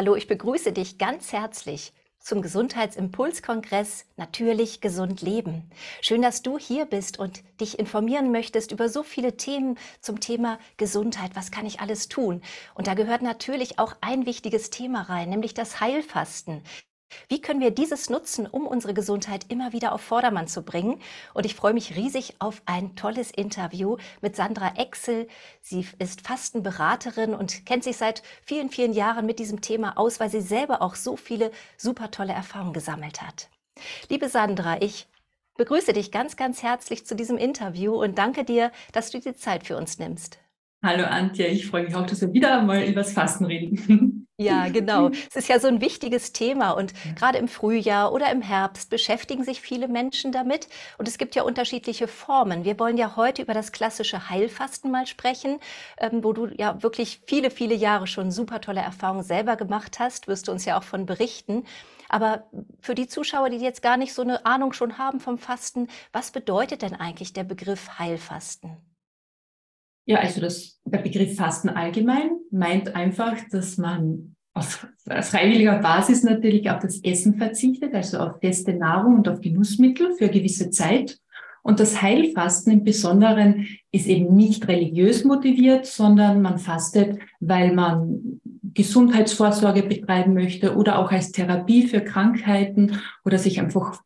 Hallo, ich begrüße dich ganz herzlich zum Gesundheitsimpulskongress Natürlich gesund leben. Schön, dass du hier bist und dich informieren möchtest über so viele Themen zum Thema Gesundheit. Was kann ich alles tun? Und da gehört natürlich auch ein wichtiges Thema rein, nämlich das Heilfasten. Wie können wir dieses nutzen, um unsere Gesundheit immer wieder auf Vordermann zu bringen? Und ich freue mich riesig auf ein tolles Interview mit Sandra Exel. Sie ist Fastenberaterin und kennt sich seit vielen, vielen Jahren mit diesem Thema aus, weil sie selber auch so viele super tolle Erfahrungen gesammelt hat. Liebe Sandra, ich begrüße dich ganz, ganz herzlich zu diesem Interview und danke dir, dass du die Zeit für uns nimmst. Hallo Antje, ich freue mich auch, dass wir wieder mal über das Fasten reden. Ja, genau. Es ist ja so ein wichtiges Thema und gerade im Frühjahr oder im Herbst beschäftigen sich viele Menschen damit und es gibt ja unterschiedliche Formen. Wir wollen ja heute über das klassische Heilfasten mal sprechen, ähm, wo du ja wirklich viele, viele Jahre schon super tolle Erfahrungen selber gemacht hast, wirst du uns ja auch von berichten. Aber für die Zuschauer, die jetzt gar nicht so eine Ahnung schon haben vom Fasten, was bedeutet denn eigentlich der Begriff Heilfasten? Ja, also das, der Begriff Fasten allgemein meint einfach, dass man auf freiwilliger Basis natürlich auf das Essen verzichtet, also auf feste Nahrung und auf Genussmittel für gewisse Zeit. Und das Heilfasten im Besonderen ist eben nicht religiös motiviert, sondern man fastet, weil man Gesundheitsvorsorge betreiben möchte oder auch als Therapie für Krankheiten oder sich einfach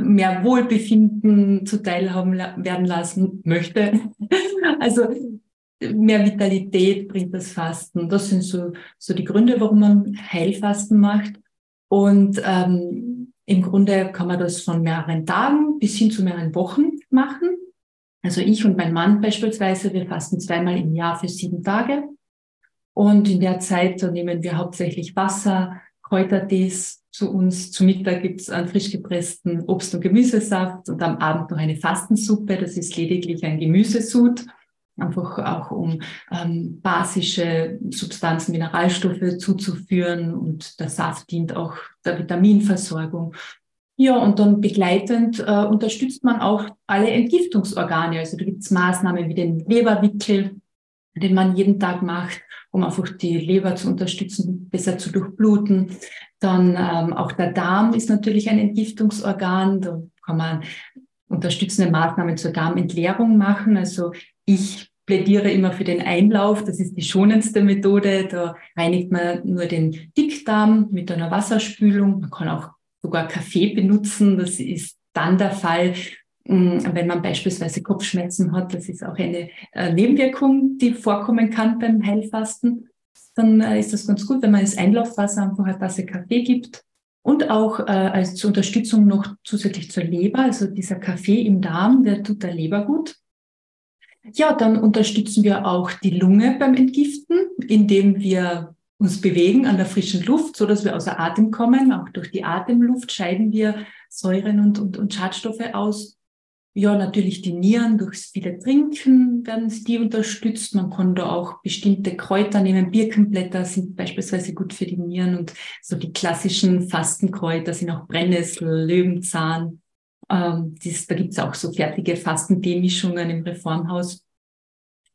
mehr Wohlbefinden zuteil haben werden lassen möchte. Also mehr Vitalität bringt das Fasten. Das sind so, so die Gründe, warum man Heilfasten macht. Und ähm, im Grunde kann man das von mehreren Tagen bis hin zu mehreren Wochen machen. Also ich und mein Mann beispielsweise, wir fasten zweimal im Jahr für sieben Tage. Und in der Zeit so nehmen wir hauptsächlich Wasser, Kräutertees, zu uns. Zu Mittag gibt's einen frisch gepressten Obst- und Gemüsesaft und am Abend noch eine Fastensuppe. Das ist lediglich ein Gemüsesud, einfach auch um ähm, basische Substanzen, Mineralstoffe zuzuführen und der Saft dient auch der Vitaminversorgung. Ja, und dann begleitend äh, unterstützt man auch alle Entgiftungsorgane. Also da gibt's Maßnahmen wie den Leberwickel, den man jeden Tag macht, um einfach die Leber zu unterstützen, besser zu durchbluten. Dann ähm, auch der Darm ist natürlich ein Entgiftungsorgan. Da kann man unterstützende Maßnahmen zur Darmentleerung machen. Also ich plädiere immer für den Einlauf. Das ist die schonendste Methode. Da reinigt man nur den Dickdarm mit einer Wasserspülung. Man kann auch sogar Kaffee benutzen. Das ist dann der Fall, hm, wenn man beispielsweise Kopfschmerzen hat. Das ist auch eine äh, Nebenwirkung, die vorkommen kann beim Heilfasten dann äh, ist das ganz gut, wenn man das Einlaufwasser einfach eine Tasse Kaffee gibt. Und auch äh, als Unterstützung noch zusätzlich zur Leber, also dieser Kaffee im Darm, der tut der Leber gut. Ja, dann unterstützen wir auch die Lunge beim Entgiften, indem wir uns bewegen an der frischen Luft, so dass wir außer Atem kommen. Auch durch die Atemluft scheiden wir Säuren und, und, und Schadstoffe aus. Ja, natürlich die Nieren durch viele Trinken werden die unterstützt. Man kann da auch bestimmte Kräuter nehmen. Birkenblätter sind beispielsweise gut für die Nieren und so die klassischen Fastenkräuter sind auch Brennnessel, Löwenzahn. Ähm, dies, da gibt's auch so fertige Fastentee-Mischungen im Reformhaus.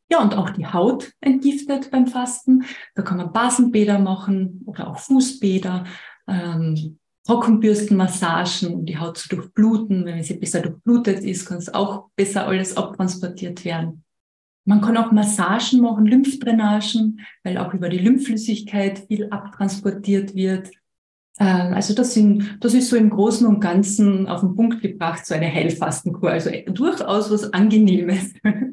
Ja, und auch die Haut entgiftet beim Fasten. Da kann man Basenbäder machen oder auch Fußbäder. Ähm, Trockenbürstenmassagen, um die Haut zu durchbluten. Wenn sie besser durchblutet ist, kann es auch besser alles abtransportiert werden. Man kann auch Massagen machen, Lymphdrainagen, weil auch über die Lymphflüssigkeit viel abtransportiert wird. Ähm, also das, sind, das ist so im Großen und Ganzen auf den Punkt gebracht, so eine Heilfastenkur. Also durchaus was Angenehmes.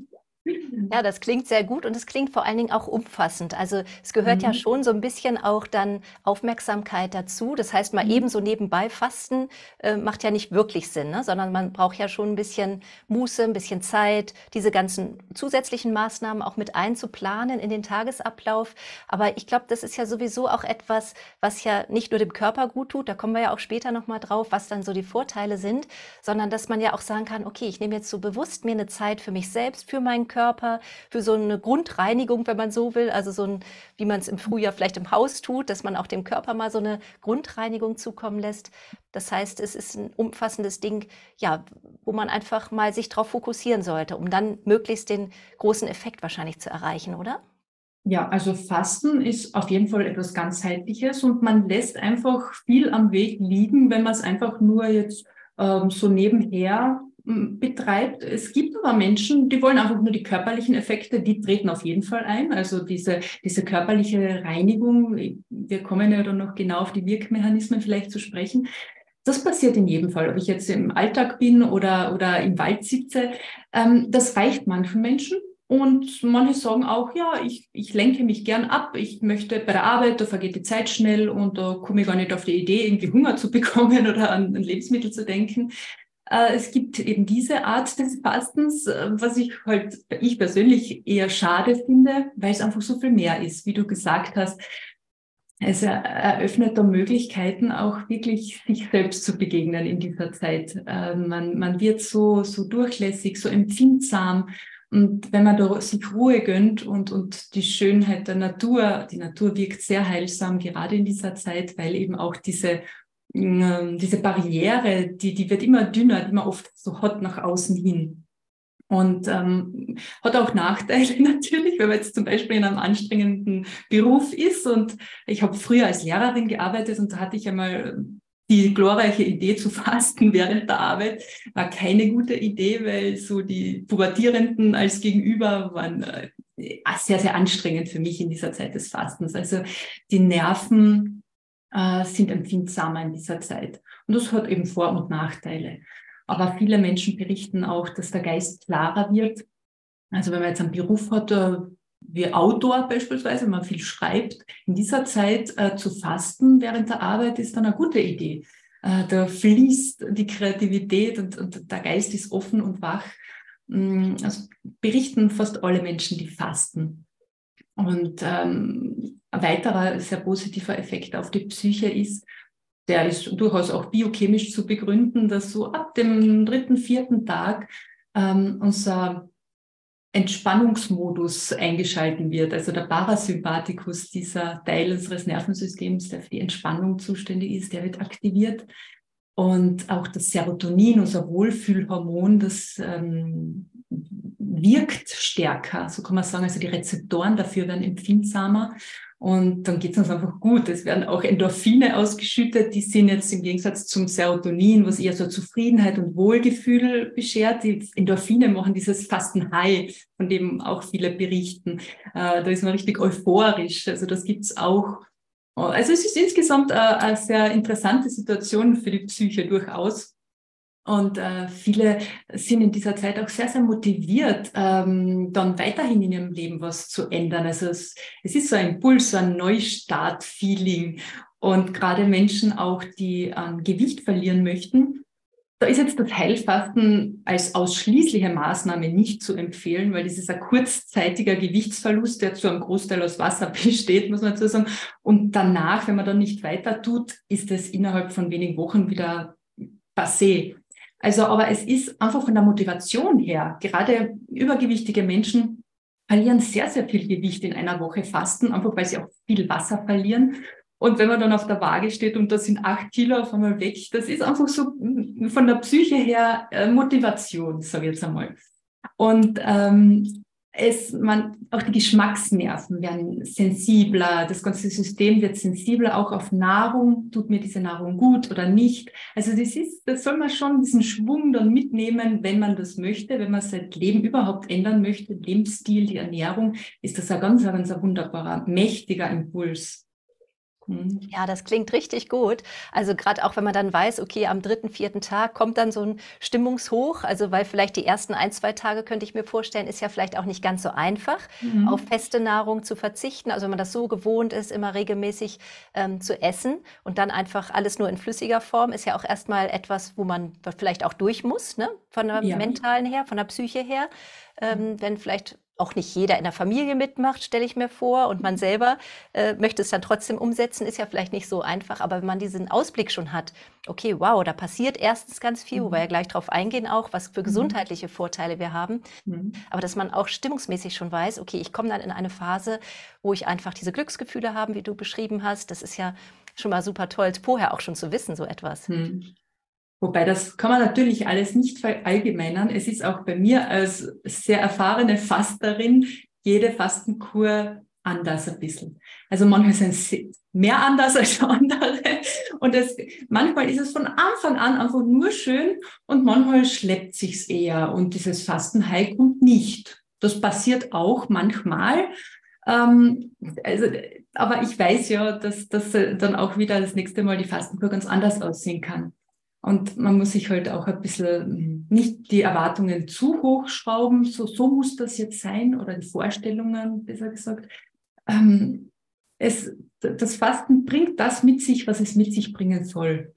Ja, das klingt sehr gut und es klingt vor allen Dingen auch umfassend. Also es gehört mhm. ja schon so ein bisschen auch dann Aufmerksamkeit dazu. Das heißt, mal mhm. eben so nebenbei fasten äh, macht ja nicht wirklich Sinn, ne? sondern man braucht ja schon ein bisschen Muße, ein bisschen Zeit, diese ganzen zusätzlichen Maßnahmen auch mit einzuplanen in den Tagesablauf. Aber ich glaube, das ist ja sowieso auch etwas, was ja nicht nur dem Körper gut tut, da kommen wir ja auch später nochmal drauf, was dann so die Vorteile sind, sondern dass man ja auch sagen kann, okay, ich nehme jetzt so bewusst mir eine Zeit für mich selbst, für meinen Körper, für so eine Grundreinigung, wenn man so will. Also so ein, wie man es im Frühjahr vielleicht im Haus tut, dass man auch dem Körper mal so eine Grundreinigung zukommen lässt. Das heißt, es ist ein umfassendes Ding, ja, wo man einfach mal sich darauf fokussieren sollte, um dann möglichst den großen Effekt wahrscheinlich zu erreichen, oder? Ja, also Fasten ist auf jeden Fall etwas ganzheitliches und man lässt einfach viel am Weg liegen, wenn man es einfach nur jetzt ähm, so nebenher betreibt. Es gibt aber Menschen, die wollen einfach nur die körperlichen Effekte, die treten auf jeden Fall ein. Also diese, diese körperliche Reinigung, wir kommen ja dann noch genau auf die Wirkmechanismen vielleicht zu sprechen. Das passiert in jedem Fall, ob ich jetzt im Alltag bin oder, oder im Wald sitze. Ähm, das reicht manchen Menschen. Und manche sagen auch, ja, ich, ich lenke mich gern ab. Ich möchte bei der Arbeit, da vergeht die Zeit schnell und da komme ich gar nicht auf die Idee, irgendwie Hunger zu bekommen oder an, an Lebensmittel zu denken. Äh, es gibt eben diese Art des Fastens, äh, was ich halt, ich persönlich eher schade finde, weil es einfach so viel mehr ist, wie du gesagt hast. Es eröffnet da Möglichkeiten, auch wirklich sich selbst zu begegnen in dieser Zeit. Äh, man, man wird so, so durchlässig, so empfindsam. Und wenn man da sich Ruhe gönnt und, und die Schönheit der Natur, die Natur wirkt sehr heilsam, gerade in dieser Zeit, weil eben auch diese diese Barriere, die, die wird immer dünner, immer oft so hot nach außen hin. Und ähm, hat auch Nachteile natürlich, wenn man jetzt zum Beispiel in einem anstrengenden Beruf ist. Und ich habe früher als Lehrerin gearbeitet und da hatte ich einmal die glorreiche Idee zu fasten während der Arbeit. War keine gute Idee, weil so die Pubertierenden als Gegenüber waren äh, sehr, sehr anstrengend für mich in dieser Zeit des Fastens. Also die Nerven äh, sind empfindsamer in dieser Zeit. Und das hat eben Vor- und Nachteile. Aber viele Menschen berichten auch, dass der Geist klarer wird. Also wenn man jetzt einen Beruf hat, äh, wie Autor beispielsweise, wenn man viel schreibt, in dieser Zeit äh, zu fasten während der Arbeit ist dann eine gute Idee. Äh, da fließt die Kreativität und, und, der Geist ist offen und wach. Mm, also berichten fast alle Menschen, die fasten. Und ähm, ein weiterer sehr positiver Effekt auf die Psyche ist, der ist durchaus auch biochemisch zu begründen, dass so ab dem dritten, vierten Tag ähm, unser Entspannungsmodus eingeschalten wird. Also der Parasympathikus, dieser Teil unseres Nervensystems, der für die Entspannung zuständig ist, der wird aktiviert. Und auch das Serotonin, unser Wohlfühlhormon, das ähm, wirkt stärker, so kann man sagen. Also die Rezeptoren dafür werden empfindsamer. Und dann geht es uns einfach gut. Es werden auch Endorphine ausgeschüttet, die sind jetzt im Gegensatz zum Serotonin, was eher so Zufriedenheit und Wohlgefühl beschert. Die Endorphine machen dieses Fasten High, von dem auch viele berichten. Äh, da ist man richtig euphorisch. Also das gibt's auch. Also es ist insgesamt äh, eine sehr interessante Situation für die Psyche durchaus. Und äh, viele sind in dieser Zeit auch sehr, sehr motiviert, ähm, dann weiterhin in ihrem Leben was zu ändern. Also es, es ist so ein Impuls, so ein Neustart-Feeling. Und gerade Menschen auch, die ähm, Gewicht verlieren möchten, da ist jetzt das Heilfasten als ausschließliche Maßnahme nicht zu empfehlen, weil das ist ein kurzzeitiger Gewichtsverlust, der zu einem Großteil aus Wasser besteht, muss man dazu sagen. Und danach, wenn man dann nicht weiter tut, ist es innerhalb von wenigen Wochen wieder passé. Also, aber es ist einfach von der Motivation her, gerade übergewichtige Menschen verlieren sehr, sehr viel Gewicht in einer Woche Fasten, einfach weil sie auch viel Wasser verlieren. Und wenn man dann auf der Waage steht und da sind acht Kilo auf einmal weg, das ist einfach so mm, von der Psyche her äh, Motivation, sage ich jetzt einmal. Und ähm, es, man, auch die Geschmacksnerven werden sensibler, das ganze System wird sensibler auch auf Nahrung, tut mir diese Nahrung gut oder nicht. Also das ist, das soll man schon diesen Schwung dann mitnehmen, wenn man das möchte, wenn man sein Leben überhaupt ändern möchte, Lebensstil, die Ernährung, ist das ein ganz, ganz ein wunderbarer, mächtiger Impuls. Mhm. Ja, das klingt richtig gut. Also gerade auch, wenn man dann weiß, okay, am dritten, vierten Tag kommt dann so ein Stimmungshoch. Also weil vielleicht die ersten ein, zwei Tage, könnte ich mir vorstellen, ist ja vielleicht auch nicht ganz so einfach, mhm. auf feste Nahrung zu verzichten. Also wenn man das so gewohnt ist, immer regelmäßig ähm, zu essen und dann einfach alles nur in flüssiger Form, ist ja auch erstmal etwas, wo man vielleicht auch durch muss, ne? von der ja. mentalen her, von der Psyche her. Ähm, wenn vielleicht auch nicht jeder in der Familie mitmacht, stelle ich mir vor, und man selber äh, möchte es dann trotzdem umsetzen, ist ja vielleicht nicht so einfach. Aber wenn man diesen Ausblick schon hat, okay, wow, da passiert erstens ganz viel, mhm. wo wir ja gleich drauf eingehen auch, was für mhm. gesundheitliche Vorteile wir haben. Mhm. Aber dass man auch stimmungsmäßig schon weiß, okay, ich komme dann in eine Phase, wo ich einfach diese Glücksgefühle habe, wie du beschrieben hast. Das ist ja schon mal super toll, vorher auch schon zu wissen, so etwas. Mhm. Wobei das kann man natürlich alles nicht verallgemeinern. Es ist auch bei mir als sehr erfahrene Fasterin jede Fastenkur anders ein bisschen. Also manchmal sind sie mehr anders als andere. Und das, manchmal ist es von Anfang an einfach nur schön und manchmal schleppt sich's eher und dieses Fastenhigh kommt nicht. Das passiert auch manchmal. Ähm, also, aber ich weiß ja, dass das dann auch wieder das nächste Mal die Fastenkur ganz anders aussehen kann. Und man muss sich halt auch ein bisschen hm, nicht die Erwartungen zu hoch schrauben, so, so muss das jetzt sein, oder die Vorstellungen, besser gesagt. Ähm, es, das Fasten bringt das mit sich, was es mit sich bringen soll.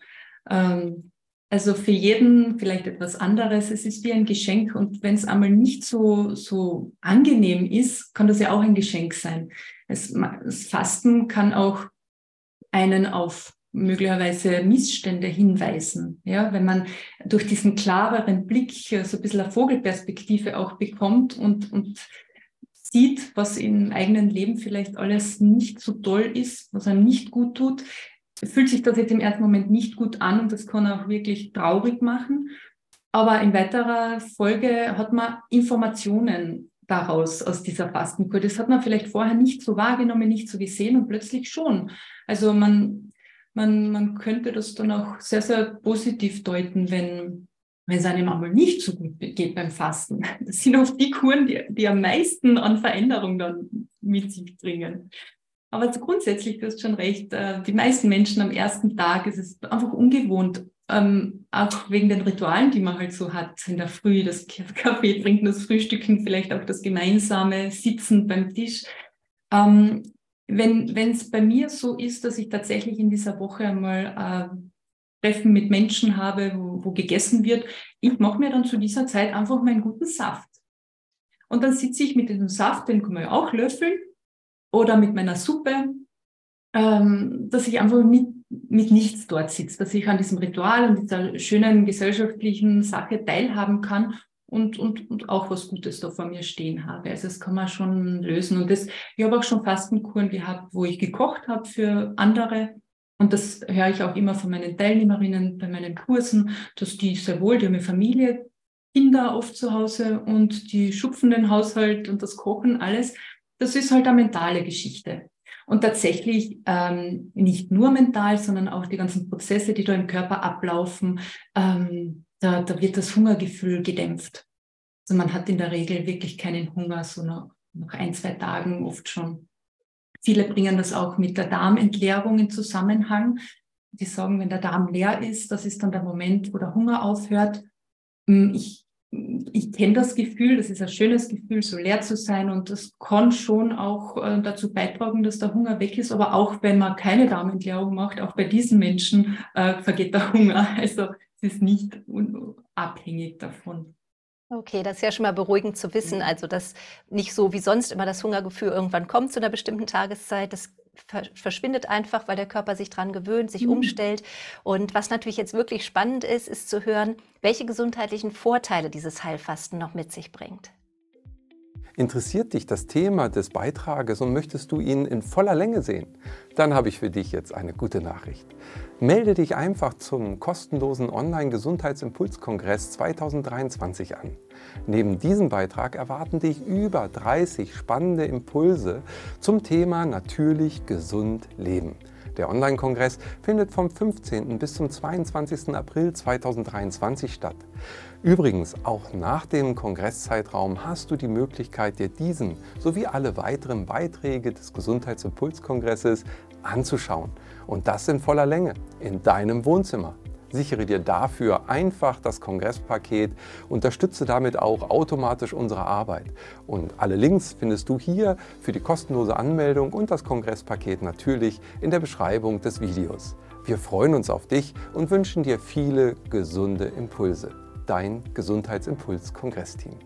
Ähm, also für jeden vielleicht etwas anderes. Es ist wie ein Geschenk und wenn es einmal nicht so, so angenehm ist, kann das ja auch ein Geschenk sein. Es, das Fasten kann auch einen auf möglicherweise Missstände hinweisen. Ja, wenn man durch diesen klareren Blick so ein bisschen eine Vogelperspektive auch bekommt und, und sieht, was im eigenen Leben vielleicht alles nicht so toll ist, was einem nicht gut tut, fühlt sich das jetzt im ersten Moment nicht gut an und das kann auch wirklich traurig machen. Aber in weiterer Folge hat man Informationen daraus, aus dieser Fastenkur. Das hat man vielleicht vorher nicht so wahrgenommen, nicht so gesehen und plötzlich schon. Also man, man, man könnte das dann auch sehr, sehr positiv deuten, wenn, wenn es einem einmal nicht so gut geht beim Fasten. Das sind oft die Kuren, die, die am meisten an Veränderung dann mit sich bringen. Aber grundsätzlich, du hast schon recht, äh, die meisten Menschen am ersten Tag ist es einfach ungewohnt, ähm, auch wegen den Ritualen, die man halt so hat in der Früh, das Kaffee trinken, das Frühstücken, vielleicht auch das gemeinsame Sitzen beim Tisch. Ähm, wenn es bei mir so ist, dass ich tatsächlich in dieser Woche einmal äh, Treffen mit Menschen habe, wo, wo gegessen wird, ich mache mir dann zu dieser Zeit einfach meinen guten Saft. Und dann sitze ich mit diesem Saft, den kann man ja auch löffeln, oder mit meiner Suppe, ähm, dass ich einfach mit, mit nichts dort sitze, dass ich an diesem Ritual und dieser schönen gesellschaftlichen Sache teilhaben kann und, und, und auch was Gutes da vor mir stehen habe. Also das kann man schon lösen. Und das, ich habe auch schon Fastenkuren gehabt, wo ich gekocht habe für andere. Und das höre ich auch immer von meinen Teilnehmerinnen bei meinen Kursen, dass die sehr wohl, die haben eine Familie, Kinder oft zu Hause und die schupfen den Haushalt und das Kochen, alles das ist halt eine mentale Geschichte. Und tatsächlich ähm, nicht nur mental, sondern auch die ganzen Prozesse, die da im Körper ablaufen, ähm, da, da wird das Hungergefühl gedämpft. Also man hat in der Regel wirklich keinen Hunger, so nach, nach ein, zwei Tagen oft schon. Viele bringen das auch mit der Darmentleerung in Zusammenhang. Die sagen, wenn der Darm leer ist, das ist dann der Moment, wo der Hunger aufhört. Hm, ich ich kenne das Gefühl, das ist ein schönes Gefühl, so leer zu sein und das kann schon auch äh, dazu beitragen, dass der Hunger weg ist. Aber auch wenn man keine Darmentleerung macht, auch bei diesen Menschen äh, vergeht der Hunger. Also es ist nicht abhängig davon. Okay, das ist ja schon mal beruhigend zu wissen, also dass nicht so wie sonst immer das Hungergefühl irgendwann kommt zu einer bestimmten Tageszeit. Das verschwindet einfach, weil der Körper sich dran gewöhnt, sich mhm. umstellt. Und was natürlich jetzt wirklich spannend ist, ist zu hören, welche gesundheitlichen Vorteile dieses Heilfasten noch mit sich bringt. Interessiert dich das Thema des Beitrages und möchtest du ihn in voller Länge sehen? Dann habe ich für dich jetzt eine gute Nachricht. Melde dich einfach zum kostenlosen Online-Gesundheitsimpulskongress 2023 an. Neben diesem Beitrag erwarten dich über 30 spannende Impulse zum Thema natürlich gesund leben. Der Online-Kongress findet vom 15. bis zum 22. April 2023 statt. Übrigens, auch nach dem Kongresszeitraum hast du die Möglichkeit, dir diesen sowie alle weiteren Beiträge des Gesundheitsimpulskongresses anzuschauen. Und das in voller Länge, in deinem Wohnzimmer. Sichere dir dafür einfach das Kongresspaket, unterstütze damit auch automatisch unsere Arbeit. Und alle Links findest du hier für die kostenlose Anmeldung und das Kongresspaket natürlich in der Beschreibung des Videos. Wir freuen uns auf dich und wünschen dir viele gesunde Impulse. Dein Gesundheitsimpuls-Kongressteam.